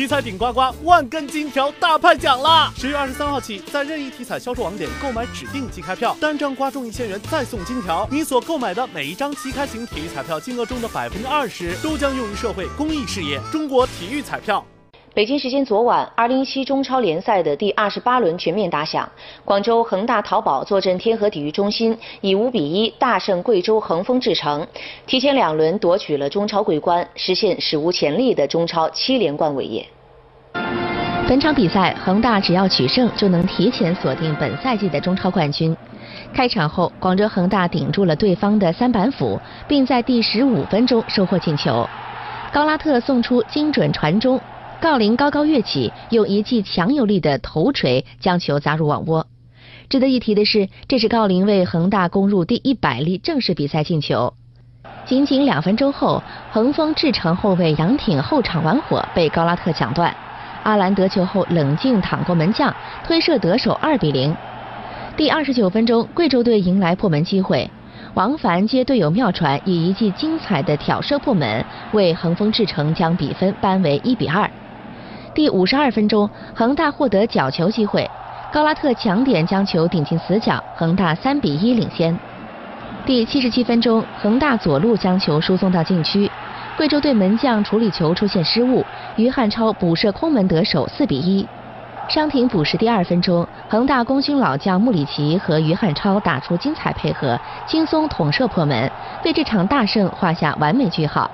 体彩顶呱呱万根金条大派奖啦！十月二十三号起，在任意体彩销售网点购买指定即开票，单张刮中一千元再送金条。你所购买的每一张即开型体育彩票金额中的百分之二十，都将用于社会公益事业。中国体育彩票。北京时间昨晚，2017中超联赛的第二十八轮全面打响，广州恒大淘宝坐镇天河体育中心，以五比一大胜贵州恒丰智诚，提前两轮夺取了中超桂冠，实现史无前例的中超七连冠伟业。本场比赛，恒大只要取胜就能提前锁定本赛季的中超冠军。开场后，广州恒大顶住了对方的三板斧，并在第十五分钟收获进球，高拉特送出精准传中。郜林高高跃起，用一记强有力的头锤将球砸入网窝。值得一提的是，这是郜林为恒大攻入第一百粒正式比赛进球。仅仅两分钟后，恒丰智诚后卫杨挺后场玩火被高拉特抢断，阿兰得球后冷静躺过门将，推射得手，二比零。第二十九分钟，贵州队迎来破门机会。王凡接队友妙传，以一记精彩的挑射破门，为恒丰智诚将比分扳为一比二。第五十二分钟，恒大获得角球机会，高拉特抢点将球顶进死角，恒大三比一领先。第七十七分钟，恒大左路将球输送到禁区，贵州队门将处理球出现失误，于汉超补射空门得手，四比一。伤停补时第二分钟，恒大功勋老将穆里奇和于汉超打出精彩配合，轻松捅射破门，为这场大胜画下完美句号。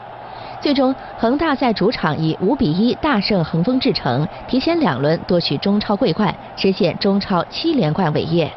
最终，恒大在主场以五比一大胜恒丰智诚，提前两轮夺取中超桂冠，实现中超七连冠伟业。